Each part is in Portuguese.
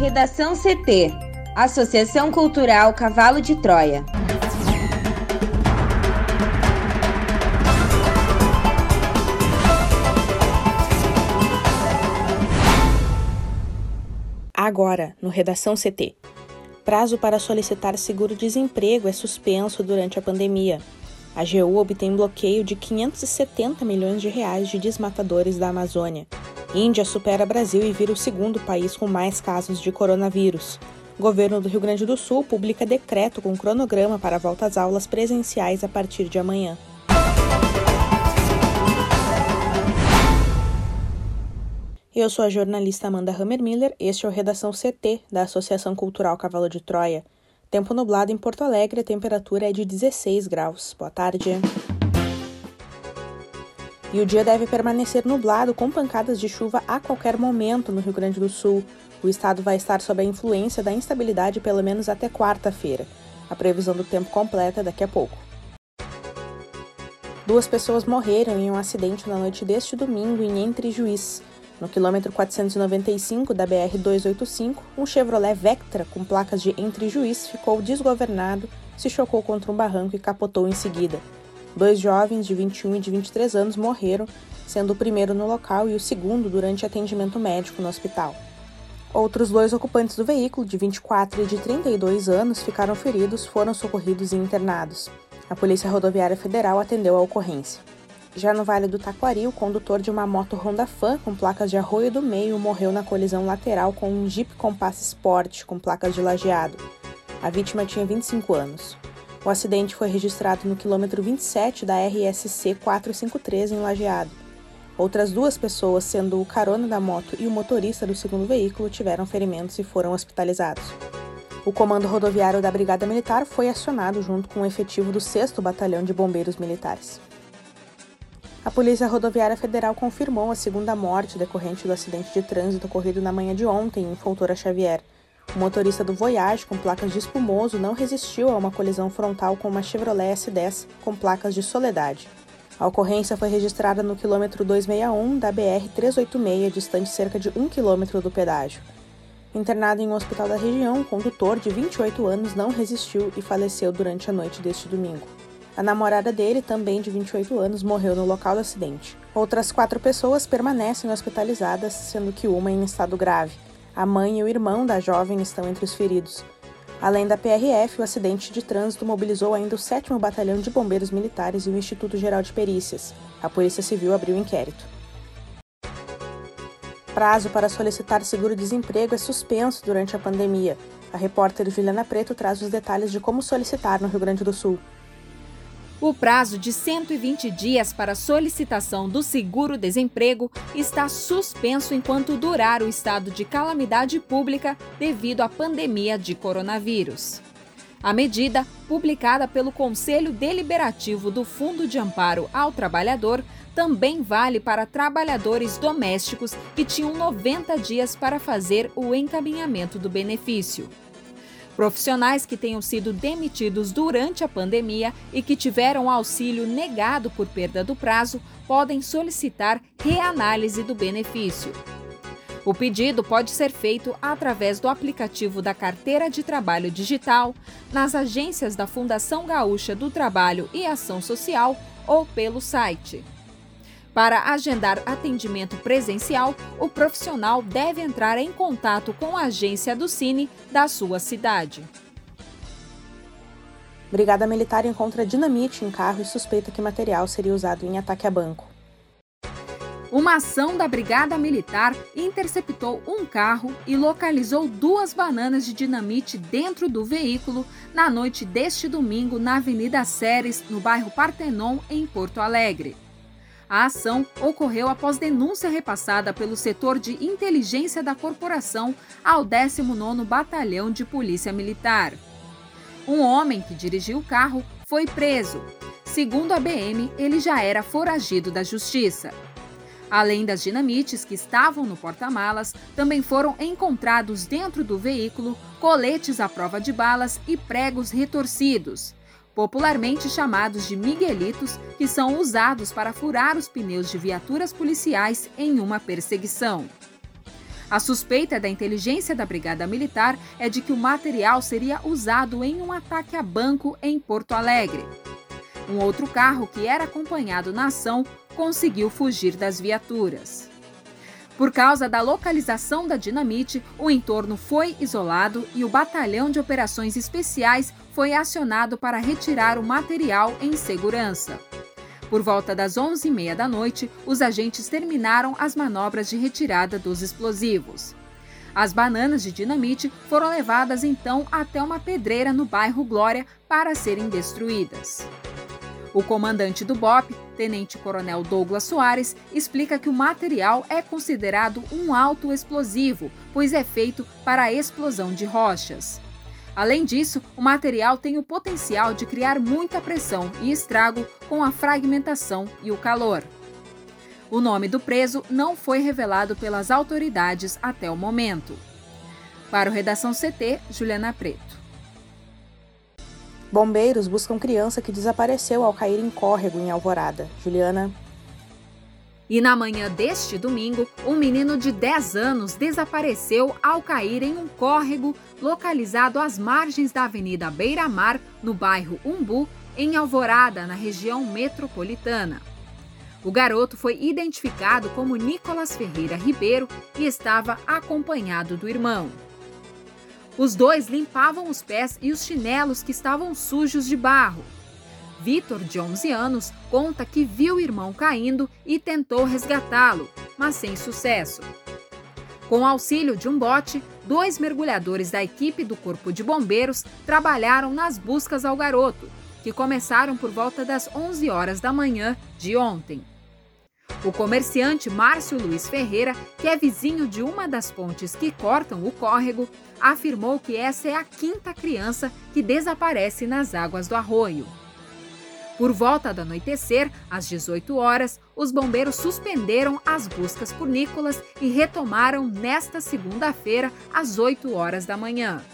Redação CT Associação Cultural Cavalo de Troia. Agora, no Redação CT. Prazo para solicitar seguro-desemprego é suspenso durante a pandemia. A AGU obtém bloqueio de 570 milhões de reais de desmatadores da Amazônia. Índia supera Brasil e vira o segundo país com mais casos de coronavírus. Governo do Rio Grande do Sul publica decreto com cronograma para volta às aulas presenciais a partir de amanhã. Eu sou a jornalista Amanda Hammermiller, este é o Redação CT da Associação Cultural Cavalo de Troia. Tempo nublado em Porto Alegre, a temperatura é de 16 graus. Boa tarde. E o dia deve permanecer nublado com pancadas de chuva a qualquer momento no Rio Grande do Sul. O estado vai estar sob a influência da instabilidade pelo menos até quarta-feira. A previsão do tempo completa daqui a pouco. Duas pessoas morreram em um acidente na noite deste domingo em Entre Juiz. No quilômetro 495 da BR-285, um Chevrolet Vectra com placas de Entre Juiz ficou desgovernado, se chocou contra um barranco e capotou em seguida. Dois jovens de 21 e de 23 anos morreram, sendo o primeiro no local e o segundo durante atendimento médico no hospital. Outros dois ocupantes do veículo, de 24 e de 32 anos, ficaram feridos, foram socorridos e internados. A Polícia Rodoviária Federal atendeu a ocorrência. Já no Vale do Taquari, o condutor de uma moto Honda Fan com placas de Arroio do Meio morreu na colisão lateral com um Jeep Compass Sport com placas de lajeado. A vítima tinha 25 anos. O acidente foi registrado no quilômetro 27 da RSC 453 em Lajeado. Outras duas pessoas, sendo o carona da moto e o motorista do segundo veículo, tiveram ferimentos e foram hospitalizados. O comando rodoviário da Brigada Militar foi acionado junto com o efetivo do 6 Batalhão de Bombeiros Militares. A Polícia Rodoviária Federal confirmou a segunda morte decorrente do acidente de trânsito ocorrido na manhã de ontem em Fontoura Xavier. O motorista do Voyage, com placas de espumoso, não resistiu a uma colisão frontal com uma Chevrolet S10 com placas de Soledade. A ocorrência foi registrada no quilômetro 261 da BR-386, distante cerca de 1 quilômetro do pedágio. Internado em um hospital da região, o condutor, de 28 anos, não resistiu e faleceu durante a noite deste domingo. A namorada dele, também de 28 anos, morreu no local do acidente. Outras quatro pessoas permanecem hospitalizadas, sendo que uma em estado grave. A mãe e o irmão da jovem estão entre os feridos. Além da PRF, o acidente de trânsito mobilizou ainda o 7 Batalhão de Bombeiros Militares e o Instituto Geral de Perícias. A Polícia Civil abriu inquérito. Prazo para solicitar seguro-desemprego é suspenso durante a pandemia. A repórter Juliana Preto traz os detalhes de como solicitar no Rio Grande do Sul. O prazo de 120 dias para solicitação do seguro-desemprego está suspenso enquanto durar o estado de calamidade pública devido à pandemia de coronavírus. A medida, publicada pelo Conselho Deliberativo do Fundo de Amparo ao Trabalhador, também vale para trabalhadores domésticos que tinham 90 dias para fazer o encaminhamento do benefício. Profissionais que tenham sido demitidos durante a pandemia e que tiveram auxílio negado por perda do prazo podem solicitar reanálise do benefício. O pedido pode ser feito através do aplicativo da Carteira de Trabalho Digital, nas agências da Fundação Gaúcha do Trabalho e Ação Social ou pelo site. Para agendar atendimento presencial, o profissional deve entrar em contato com a agência do Cine da sua cidade. Brigada Militar encontra dinamite em carro e suspeita que material seria usado em ataque a banco. Uma ação da Brigada Militar interceptou um carro e localizou duas bananas de dinamite dentro do veículo na noite deste domingo na Avenida Ceres, no bairro Partenon, em Porto Alegre. A ação ocorreu após denúncia repassada pelo setor de inteligência da corporação ao 19º Batalhão de Polícia Militar. Um homem que dirigiu o carro foi preso. Segundo a BM, ele já era foragido da justiça. Além das dinamites que estavam no porta-malas, também foram encontrados dentro do veículo coletes à prova de balas e pregos retorcidos popularmente chamados de miguelitos, que são usados para furar os pneus de viaturas policiais em uma perseguição. A suspeita da inteligência da Brigada Militar é de que o material seria usado em um ataque a banco em Porto Alegre. Um outro carro que era acompanhado na ação conseguiu fugir das viaturas. Por causa da localização da dinamite, o entorno foi isolado e o Batalhão de Operações Especiais foi acionado para retirar o material em segurança. Por volta das 11h30 da noite, os agentes terminaram as manobras de retirada dos explosivos. As bananas de dinamite foram levadas então até uma pedreira no bairro Glória para serem destruídas. O comandante do BOP, Tenente-Coronel Douglas Soares, explica que o material é considerado um autoexplosivo, pois é feito para a explosão de rochas. Além disso, o material tem o potencial de criar muita pressão e estrago com a fragmentação e o calor. O nome do preso não foi revelado pelas autoridades até o momento. Para o Redação CT, Juliana Preto. Bombeiros buscam criança que desapareceu ao cair em córrego em Alvorada. Juliana. E na manhã deste domingo, um menino de 10 anos desapareceu ao cair em um córrego localizado às margens da Avenida Beira Mar, no bairro Umbu, em Alvorada, na região metropolitana. O garoto foi identificado como Nicolas Ferreira Ribeiro e estava acompanhado do irmão. Os dois limpavam os pés e os chinelos que estavam sujos de barro. Vitor, de 11 anos, conta que viu o irmão caindo e tentou resgatá-lo, mas sem sucesso. Com auxílio de um bote, dois mergulhadores da equipe do Corpo de Bombeiros trabalharam nas buscas ao garoto, que começaram por volta das 11 horas da manhã de ontem. O comerciante Márcio Luiz Ferreira, que é vizinho de uma das pontes que cortam o córrego, afirmou que essa é a quinta criança que desaparece nas águas do arroio. Por volta do anoitecer, às 18 horas, os bombeiros suspenderam as buscas por Nicolas e retomaram nesta segunda-feira, às 8 horas da manhã.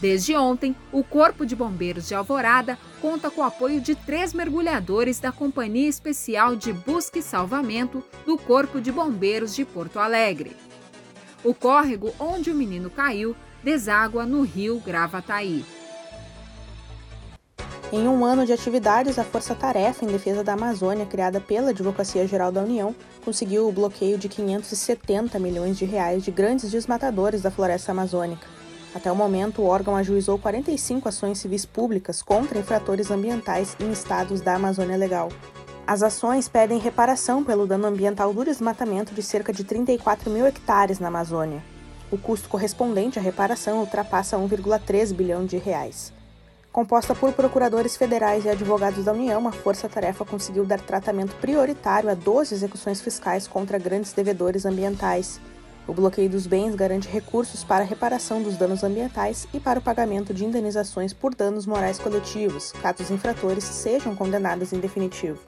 Desde ontem, o Corpo de Bombeiros de Alvorada conta com o apoio de três mergulhadores da Companhia Especial de Busca e Salvamento do Corpo de Bombeiros de Porto Alegre. O córrego onde o menino caiu deságua no rio Gravataí. Em um ano de atividades, a Força Tarefa em Defesa da Amazônia, criada pela Advocacia Geral da União, conseguiu o bloqueio de 570 milhões de reais de grandes desmatadores da floresta amazônica. Até o momento, o órgão ajuizou 45 ações civis públicas contra infratores ambientais em estados da Amazônia Legal. As ações pedem reparação pelo dano ambiental do desmatamento de cerca de 34 mil hectares na Amazônia. O custo correspondente à reparação ultrapassa 1,3 bilhão de reais. Composta por procuradores federais e advogados da União, a Força Tarefa conseguiu dar tratamento prioritário a 12 execuções fiscais contra grandes devedores ambientais. O bloqueio dos bens garante recursos para a reparação dos danos ambientais e para o pagamento de indenizações por danos morais coletivos, caso os infratores sejam condenados em definitivo.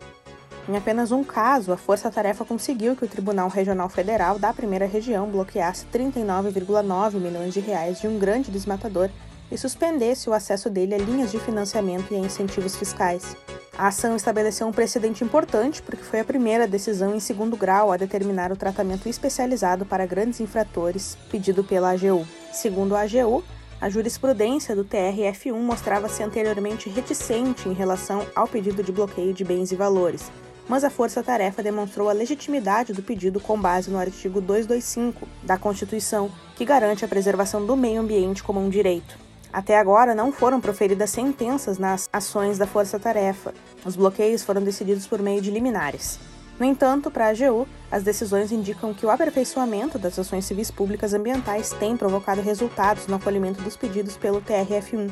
Em apenas um caso, a Força Tarefa conseguiu que o Tribunal Regional Federal da Primeira Região bloqueasse 39,9 milhões de reais de um grande desmatador e suspendesse o acesso dele a linhas de financiamento e a incentivos fiscais. A ação estabeleceu um precedente importante porque foi a primeira decisão em segundo grau a determinar o tratamento especializado para grandes infratores pedido pela AGU. Segundo a AGU, a jurisprudência do TRF1 mostrava-se anteriormente reticente em relação ao pedido de bloqueio de bens e valores, mas a Força Tarefa demonstrou a legitimidade do pedido com base no artigo 225 da Constituição, que garante a preservação do meio ambiente como um direito. Até agora não foram proferidas sentenças nas ações da Força Tarefa. Os bloqueios foram decididos por meio de liminares. No entanto, para a AGU, as decisões indicam que o aperfeiçoamento das ações civis públicas ambientais tem provocado resultados no acolhimento dos pedidos pelo TRF1.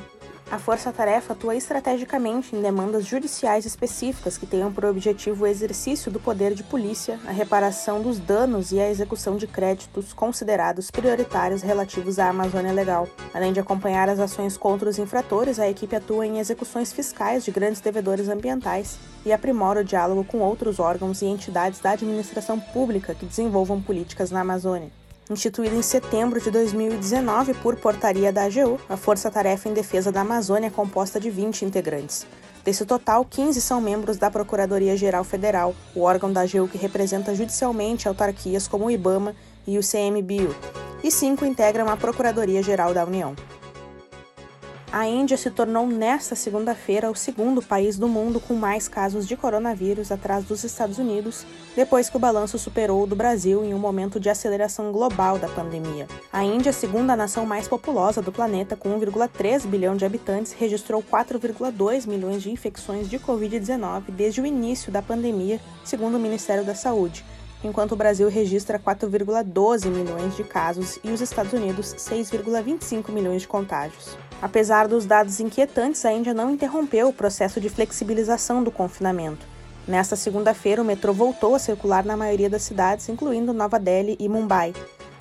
A força-tarefa atua estrategicamente em demandas judiciais específicas que tenham por objetivo o exercício do poder de polícia, a reparação dos danos e a execução de créditos considerados prioritários relativos à Amazônia Legal. Além de acompanhar as ações contra os infratores, a equipe atua em execuções fiscais de grandes devedores ambientais e aprimora o diálogo com outros órgãos e entidades da administração pública que desenvolvam políticas na Amazônia. Instituída em setembro de 2019 por portaria da AGU, a Força Tarefa em Defesa da Amazônia é composta de 20 integrantes. Desse total, 15 são membros da Procuradoria-Geral Federal, o órgão da AGU que representa judicialmente autarquias como o IBAMA e o CMBio, e cinco integram a Procuradoria-Geral da União. A Índia se tornou nesta segunda-feira o segundo país do mundo com mais casos de coronavírus atrás dos Estados Unidos, depois que o balanço superou o do Brasil em um momento de aceleração global da pandemia. A Índia, segunda nação mais populosa do planeta, com 1,3 bilhão de habitantes, registrou 4,2 milhões de infecções de Covid-19 desde o início da pandemia, segundo o Ministério da Saúde enquanto o Brasil registra 4,12 milhões de casos e os Estados Unidos 6,25 milhões de contágios. Apesar dos dados inquietantes, a Índia não interrompeu o processo de flexibilização do confinamento. Nesta segunda-feira, o metrô voltou a circular na maioria das cidades, incluindo Nova Delhi e Mumbai,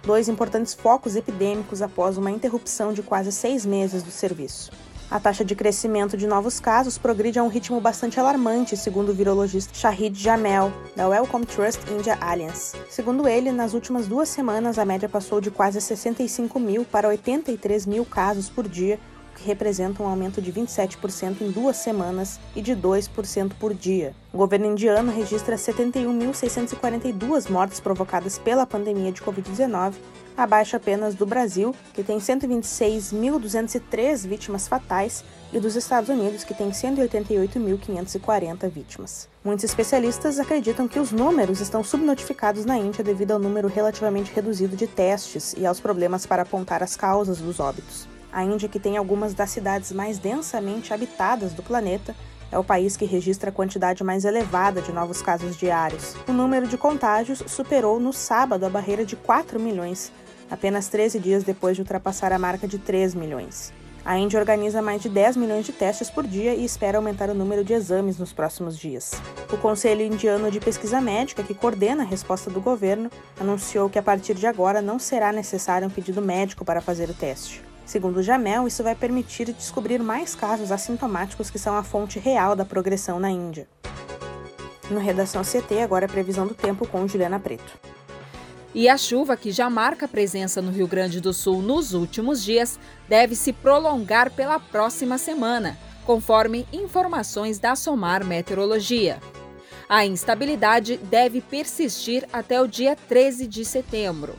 dois importantes focos epidêmicos após uma interrupção de quase seis meses do serviço. A taxa de crescimento de novos casos progride a um ritmo bastante alarmante, segundo o virologista Shahid Jamel, da Wellcome Trust India Alliance. Segundo ele, nas últimas duas semanas, a média passou de quase 65 mil para 83 mil casos por dia, o que representa um aumento de 27% em duas semanas e de 2% por dia. O governo indiano registra 71.642 mortes provocadas pela pandemia de Covid-19 abaixo apenas do Brasil, que tem 126.203 vítimas fatais, e dos Estados Unidos, que tem 188.540 vítimas. Muitos especialistas acreditam que os números estão subnotificados na Índia devido ao número relativamente reduzido de testes e aos problemas para apontar as causas dos óbitos. A Índia, que tem algumas das cidades mais densamente habitadas do planeta, é o país que registra a quantidade mais elevada de novos casos diários. O número de contágios superou no sábado a barreira de 4 milhões, apenas 13 dias depois de ultrapassar a marca de 3 milhões. A Índia organiza mais de 10 milhões de testes por dia e espera aumentar o número de exames nos próximos dias. O Conselho Indiano de Pesquisa Médica, que coordena a resposta do governo, anunciou que a partir de agora não será necessário um pedido médico para fazer o teste. Segundo Jamel, isso vai permitir descobrir mais casos assintomáticos que são a fonte real da progressão na Índia. No Redação CT, agora a previsão do tempo com Juliana Preto. E a chuva, que já marca presença no Rio Grande do Sul nos últimos dias, deve se prolongar pela próxima semana, conforme informações da Somar Meteorologia. A instabilidade deve persistir até o dia 13 de setembro.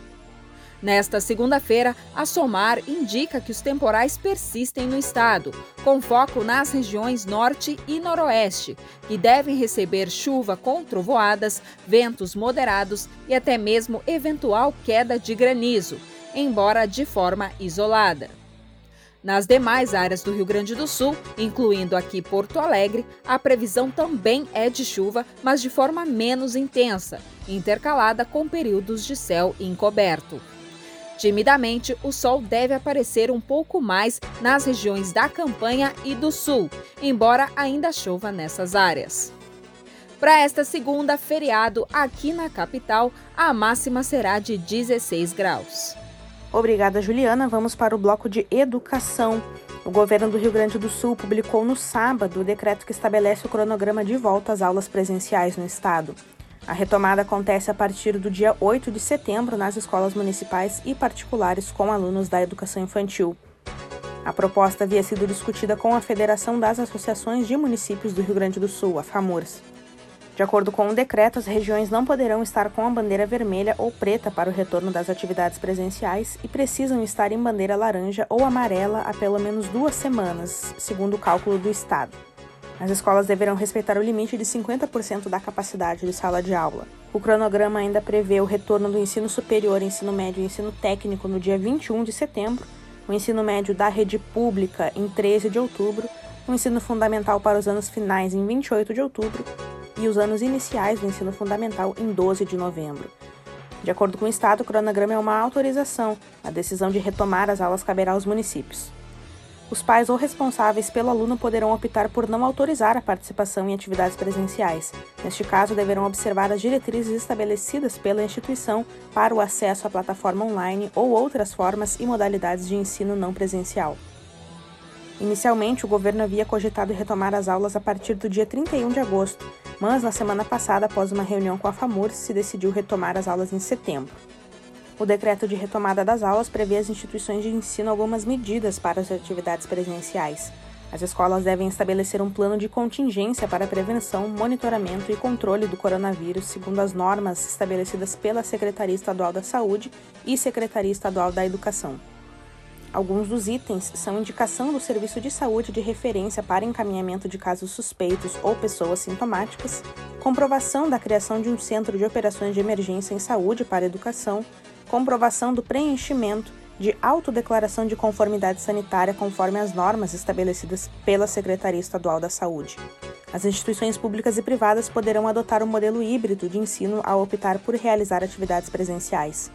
Nesta segunda-feira, a SOMAR indica que os temporais persistem no estado, com foco nas regiões norte e noroeste, que devem receber chuva com trovoadas, ventos moderados e até mesmo eventual queda de granizo, embora de forma isolada. Nas demais áreas do Rio Grande do Sul, incluindo aqui Porto Alegre, a previsão também é de chuva, mas de forma menos intensa, intercalada com períodos de céu encoberto. Timidamente, o sol deve aparecer um pouco mais nas regiões da campanha e do sul, embora ainda chova nessas áreas. Para esta segunda, feriado aqui na capital, a máxima será de 16 graus. Obrigada, Juliana. Vamos para o bloco de educação. O governo do Rio Grande do Sul publicou no sábado o decreto que estabelece o cronograma de volta às aulas presenciais no estado. A retomada acontece a partir do dia 8 de setembro nas escolas municipais e particulares com alunos da educação infantil. A proposta havia sido discutida com a Federação das Associações de Municípios do Rio Grande do Sul, a FAMURS. De acordo com o decreto, as regiões não poderão estar com a bandeira vermelha ou preta para o retorno das atividades presenciais e precisam estar em bandeira laranja ou amarela há pelo menos duas semanas, segundo o cálculo do Estado. As escolas deverão respeitar o limite de 50% da capacidade de sala de aula. O cronograma ainda prevê o retorno do ensino superior, ensino médio e ensino técnico no dia 21 de setembro, o ensino médio da rede pública em 13 de outubro, o ensino fundamental para os anos finais em 28 de outubro e os anos iniciais do ensino fundamental em 12 de novembro. De acordo com o Estado, o cronograma é uma autorização. A decisão de retomar as aulas caberá aos municípios. Os pais ou responsáveis pelo aluno poderão optar por não autorizar a participação em atividades presenciais. Neste caso, deverão observar as diretrizes estabelecidas pela instituição para o acesso à plataforma online ou outras formas e modalidades de ensino não presencial. Inicialmente, o governo havia cogitado retomar as aulas a partir do dia 31 de agosto, mas na semana passada, após uma reunião com a FAMUR, se decidiu retomar as aulas em setembro. O decreto de retomada das aulas prevê às instituições de ensino algumas medidas para as atividades presenciais. As escolas devem estabelecer um plano de contingência para prevenção, monitoramento e controle do coronavírus, segundo as normas estabelecidas pela Secretaria Estadual da Saúde e Secretaria Estadual da Educação. Alguns dos itens são indicação do serviço de saúde de referência para encaminhamento de casos suspeitos ou pessoas sintomáticas, comprovação da criação de um centro de operações de emergência em saúde para educação, comprovação do preenchimento de autodeclaração de conformidade sanitária conforme as normas estabelecidas pela Secretaria Estadual da Saúde. As instituições públicas e privadas poderão adotar o um modelo híbrido de ensino ao optar por realizar atividades presenciais.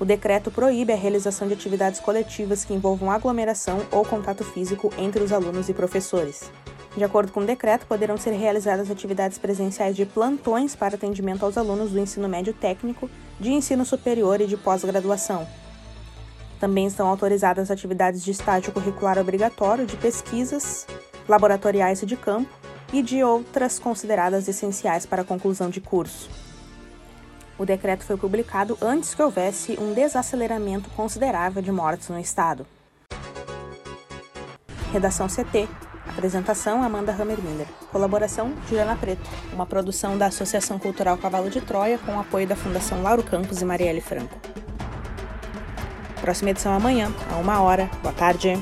O decreto proíbe a realização de atividades coletivas que envolvam aglomeração ou contato físico entre os alunos e professores. De acordo com o decreto, poderão ser realizadas atividades presenciais de plantões para atendimento aos alunos do ensino médio técnico, de ensino superior e de pós-graduação. Também estão autorizadas atividades de estágio curricular obrigatório, de pesquisas, laboratoriais e de campo, e de outras consideradas essenciais para a conclusão de curso. O decreto foi publicado antes que houvesse um desaceleramento considerável de mortes no estado. Redação CT. Apresentação Amanda Hammermiller. Colaboração Juliana Preto. Uma produção da Associação Cultural Cavalo de Troia com apoio da Fundação Lauro Campos e Marielle Franco. Próxima edição amanhã, a uma hora. Boa tarde.